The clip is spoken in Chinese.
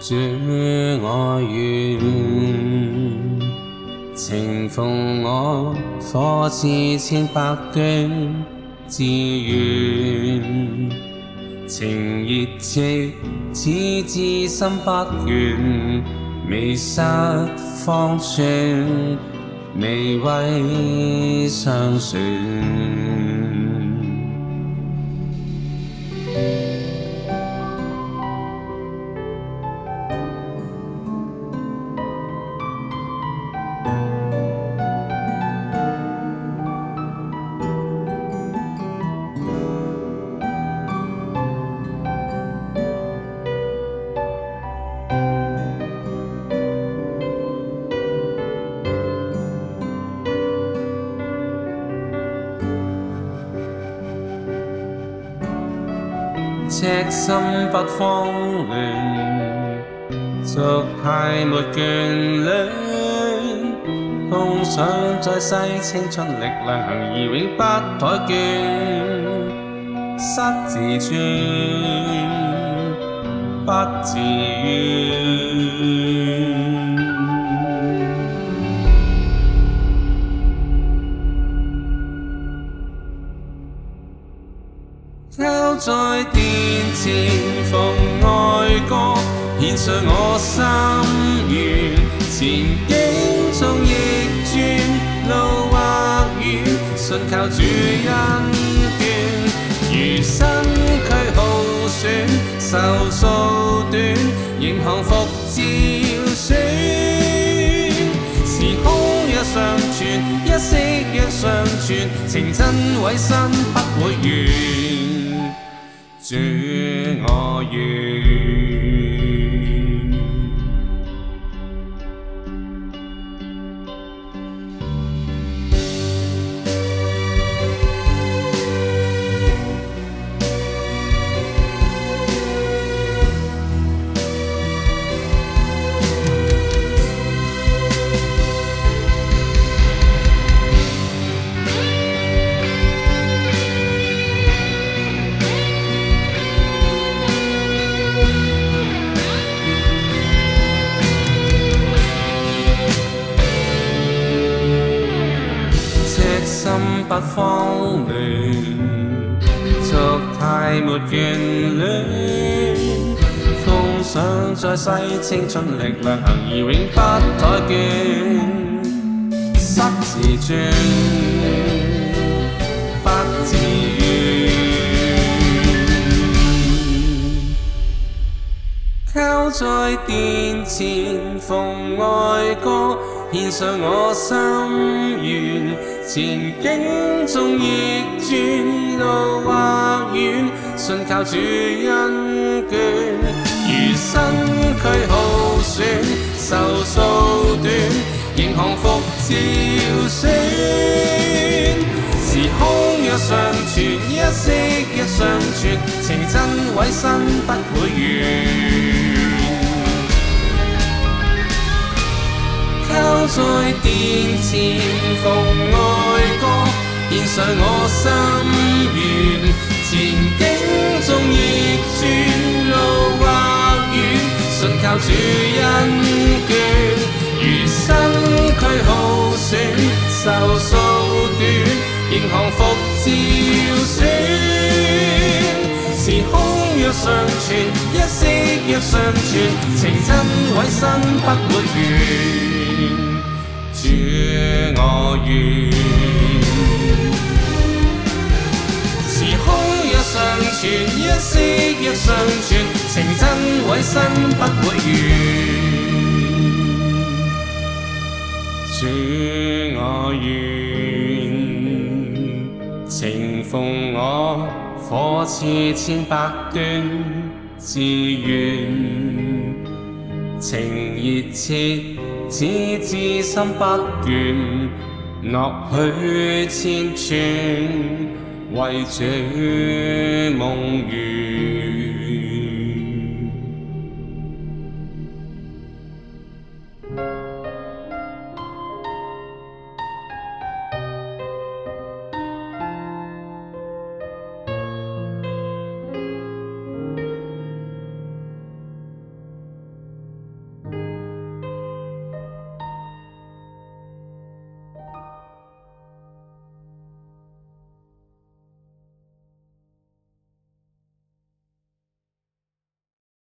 这爱怨，情逢我火炽千百端，自愿情热切，此之心不愿，未失方寸，未畏相损。赤心不慌乱，俗派没眷恋，共上再世青春力量，而永不怠倦。失自尊，不自怨。飘在殿前奉爱歌，献上我心愿。前景中逆转路或远，信靠主恩眷。如身躯耗损，寿数短，仍幸福。照宣。时空若尚传，一息若尚传，情真伟心不会完。主，我愿。不慌亂，俗態沒眷戀，風想再世青春力量行而永不怠倦，失自尊，不自怨，靠在殿前逢愛歌。献上我心愿，前景中亦转多或远，信靠主恩眷，如身躯耗损，寿数短，仍可复照选。时空若相传，一息一相传，情真伟身不会完。在殿前奉爱歌，献上我心愿。前景中亦转路或远，信靠主恩眷。如身躯好损，寿数短，仍幸福照选。时空若尚存，一息若尚存，情真委身不会完。主我愿，时空若相传，一息若相传，情真永生不会断。主我愿，情奉我，火炽千百端，自愿。情热切，只知心不倦，乐许千串，为这梦圆。